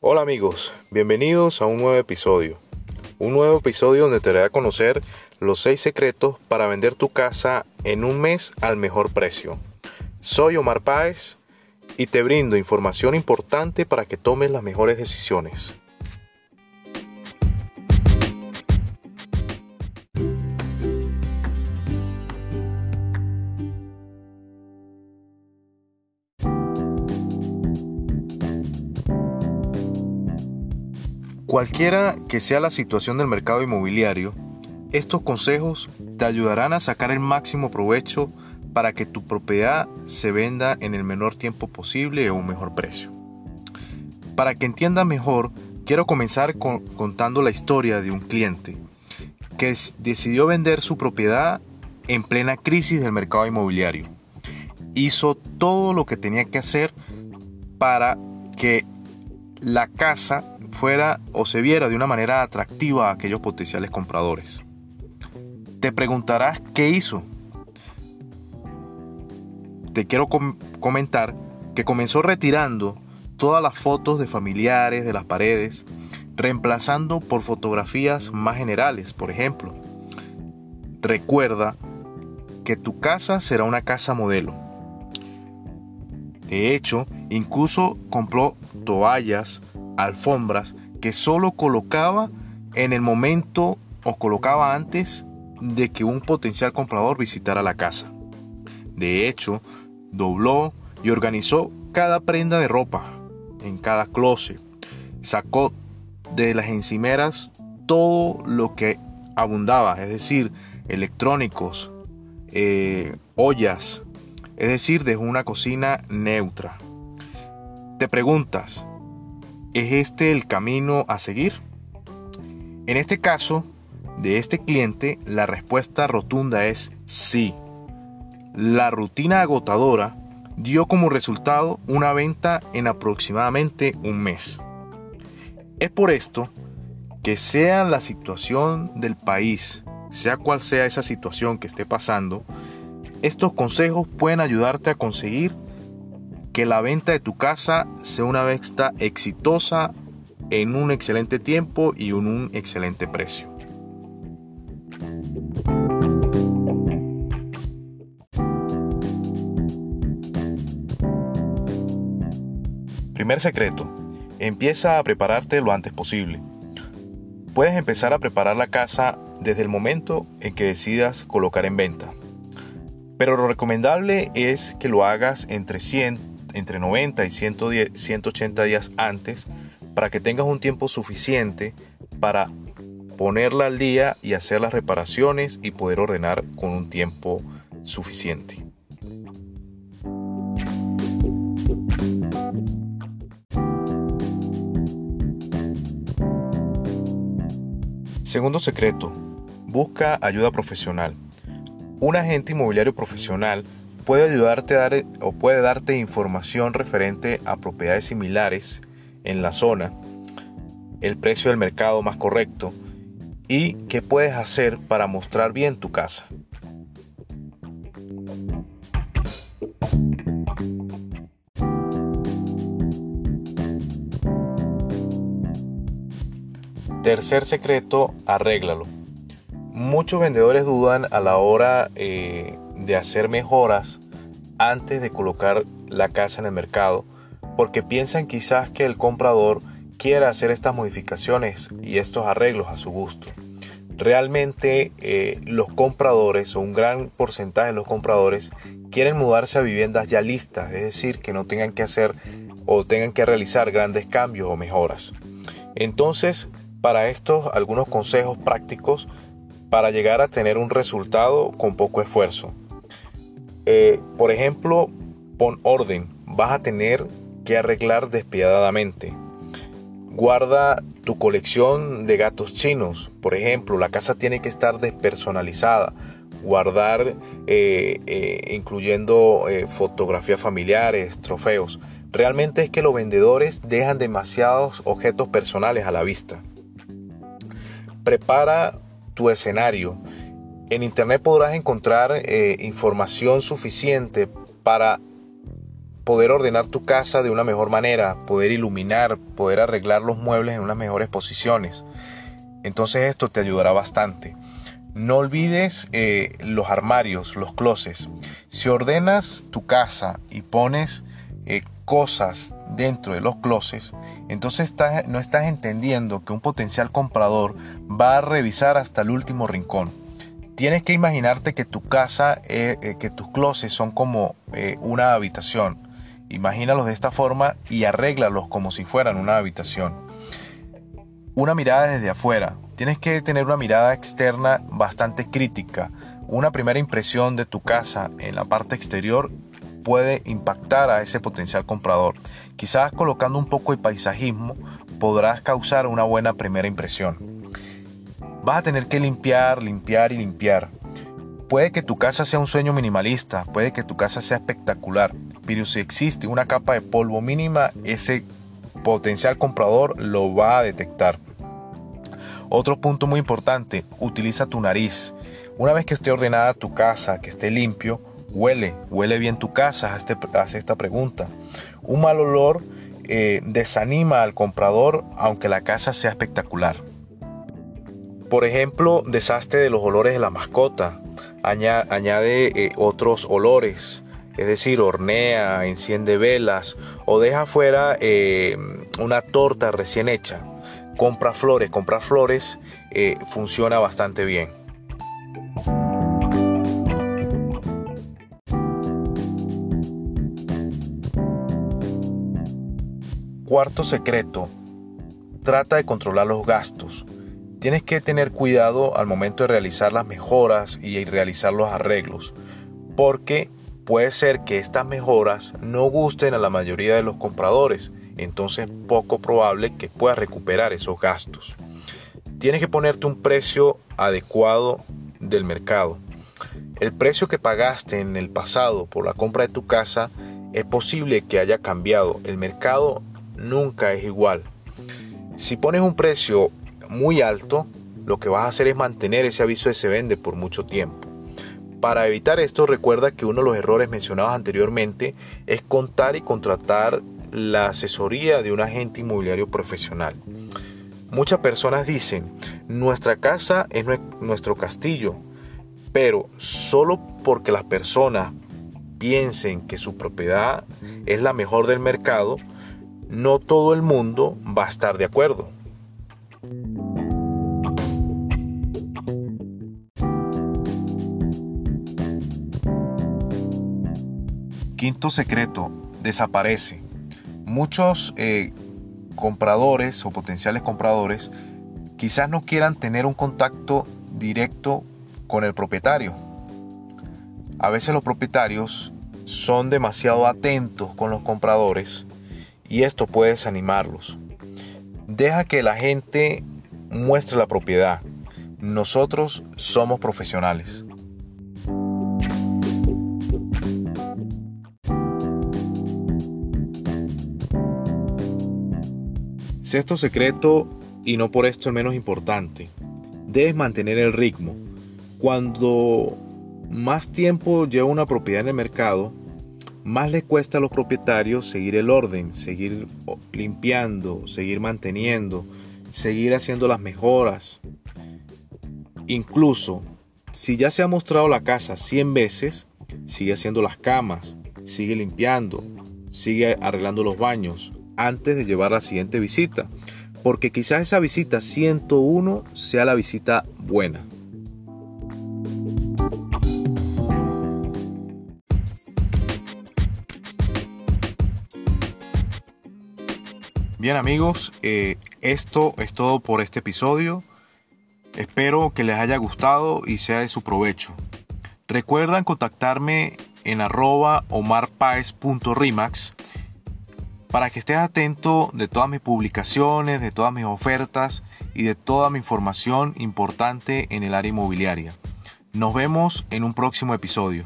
Hola amigos, bienvenidos a un nuevo episodio. Un nuevo episodio donde te daré a conocer los 6 secretos para vender tu casa en un mes al mejor precio. Soy Omar Páez y te brindo información importante para que tomes las mejores decisiones. Cualquiera que sea la situación del mercado inmobiliario, estos consejos te ayudarán a sacar el máximo provecho para que tu propiedad se venda en el menor tiempo posible a un mejor precio. Para que entiendas mejor, quiero comenzar contando la historia de un cliente que decidió vender su propiedad en plena crisis del mercado inmobiliario. Hizo todo lo que tenía que hacer para que la casa fuera o se viera de una manera atractiva a aquellos potenciales compradores. Te preguntarás qué hizo. Te quiero comentar que comenzó retirando todas las fotos de familiares de las paredes, reemplazando por fotografías más generales, por ejemplo. Recuerda que tu casa será una casa modelo. De hecho, incluso compró toallas, alfombras que solo colocaba en el momento o colocaba antes de que un potencial comprador visitara la casa. De hecho, dobló y organizó cada prenda de ropa en cada closet. Sacó de las encimeras todo lo que abundaba, es decir, electrónicos, eh, ollas, es decir, dejó una cocina neutra. Te preguntas, ¿Es este el camino a seguir? En este caso, de este cliente, la respuesta rotunda es sí. La rutina agotadora dio como resultado una venta en aproximadamente un mes. Es por esto que sea la situación del país, sea cual sea esa situación que esté pasando, estos consejos pueden ayudarte a conseguir que la venta de tu casa sea una venta exitosa en un excelente tiempo y en un excelente precio. Primer secreto. Empieza a prepararte lo antes posible. Puedes empezar a preparar la casa desde el momento en que decidas colocar en venta. Pero lo recomendable es que lo hagas entre 100 entre 90 y 180 días antes para que tengas un tiempo suficiente para ponerla al día y hacer las reparaciones y poder ordenar con un tiempo suficiente. Segundo secreto, busca ayuda profesional. Un agente inmobiliario profesional puede ayudarte a dar o puede darte información referente a propiedades similares en la zona, el precio del mercado más correcto y qué puedes hacer para mostrar bien tu casa. Tercer secreto, arréglalo. Muchos vendedores dudan a la hora eh, de hacer mejoras antes de colocar la casa en el mercado porque piensan quizás que el comprador quiera hacer estas modificaciones y estos arreglos a su gusto. Realmente eh, los compradores o un gran porcentaje de los compradores quieren mudarse a viviendas ya listas, es decir, que no tengan que hacer o tengan que realizar grandes cambios o mejoras. Entonces, para estos algunos consejos prácticos para llegar a tener un resultado con poco esfuerzo. Eh, por ejemplo, pon orden. Vas a tener que arreglar despiadadamente. Guarda tu colección de gatos chinos. Por ejemplo, la casa tiene que estar despersonalizada. Guardar, eh, eh, incluyendo fotografías familiares, trofeos. Realmente es que los vendedores dejan demasiados objetos personales a la vista. Prepara tu escenario en Internet podrás encontrar eh, información suficiente para poder ordenar tu casa de una mejor manera, poder iluminar, poder arreglar los muebles en unas mejores posiciones. Entonces esto te ayudará bastante. No olvides eh, los armarios, los closets. Si ordenas tu casa y pones eh, cosas dentro de los closets, entonces no estás entendiendo que un potencial comprador va a revisar hasta el último rincón. Tienes que imaginarte que tu casa, eh, que tus closets son como una habitación. Imagínalos de esta forma y arréglalos como si fueran una habitación. Una mirada desde afuera, tienes que tener una mirada externa bastante crítica. Una primera impresión de tu casa en la parte exterior puede impactar a ese potencial comprador. Quizás colocando un poco de paisajismo podrás causar una buena primera impresión. Vas a tener que limpiar, limpiar y limpiar. Puede que tu casa sea un sueño minimalista, puede que tu casa sea espectacular, pero si existe una capa de polvo mínima, ese potencial comprador lo va a detectar. Otro punto muy importante, utiliza tu nariz. Una vez que esté ordenada tu casa, que esté limpio, huele, huele bien tu casa, hazte, esta pregunta. Un mal olor eh, desanima al comprador aunque la casa sea espectacular. Por ejemplo, desastre de los olores de la mascota. Añade, eh, otros olores, es decir, hornea, enciende velas o deja fuera eh, una torta recién hecha compra flores. Comprar flores funciona bastante bien. Cuarto secreto. Trata de controlar los gastos. Tienes que tener cuidado al momento de realizar las mejoras y realizar los arreglos, porque puede ser que estas mejoras no gusten a la mayoría de los compradores entonces poco probable que puedas recuperar esos gastos. Tienes que ponerte un precio adecuado del mercado. El precio que pagaste en el pasado por la compra de tu casa es posible que haya cambiado. El mercado nunca es igual. Si pones un precio muy alto, lo que vas a hacer es mantener ese aviso de se vende por mucho tiempo. Para evitar esto, recuerda que uno de los errores mencionados anteriormente es contar y contratar la asesoría de un agente inmobiliario profesional. Muchas personas dicen, nuestra casa es nuestro castillo, pero solo porque las personas piensen que su propiedad es la mejor del mercado, no todo el mundo va a estar de acuerdo. Quinto secreto, desaparece muchos eh, compradores o potenciales compradores quizás no quieran tener un contacto directo con el propietario. A veces los propietarios son demasiado atentos con los compradores y esto puede desanimarlos. Deja que la gente muestre la propiedad. Nosotros somos profesionales. Sexto secreto, y no por esto el menos importante, debes mantener el ritmo. Cuando más tiempo lleva una propiedad en el mercado, más le cuesta a los propietarios seguir el orden, seguir limpiando, seguir manteniendo, seguir haciendo las mejoras. Incluso, si ya se ha mostrado la casa 100 veces, sigue haciendo las camas, sigue limpiando, sigue arreglando los baños, antes de llevar la siguiente visita, porque quizás esa visita 101 sea la visita buena. Bien amigos, eh, esto es todo por este episodio. Espero que les haya gustado y sea de su provecho. Recuerdan contactarme en arroba omarpaez.rimax para que estés atento de todas mis publicaciones, de todas mis ofertas y de toda mi información importante en el área inmobiliaria. Nos vemos en un próximo episodio.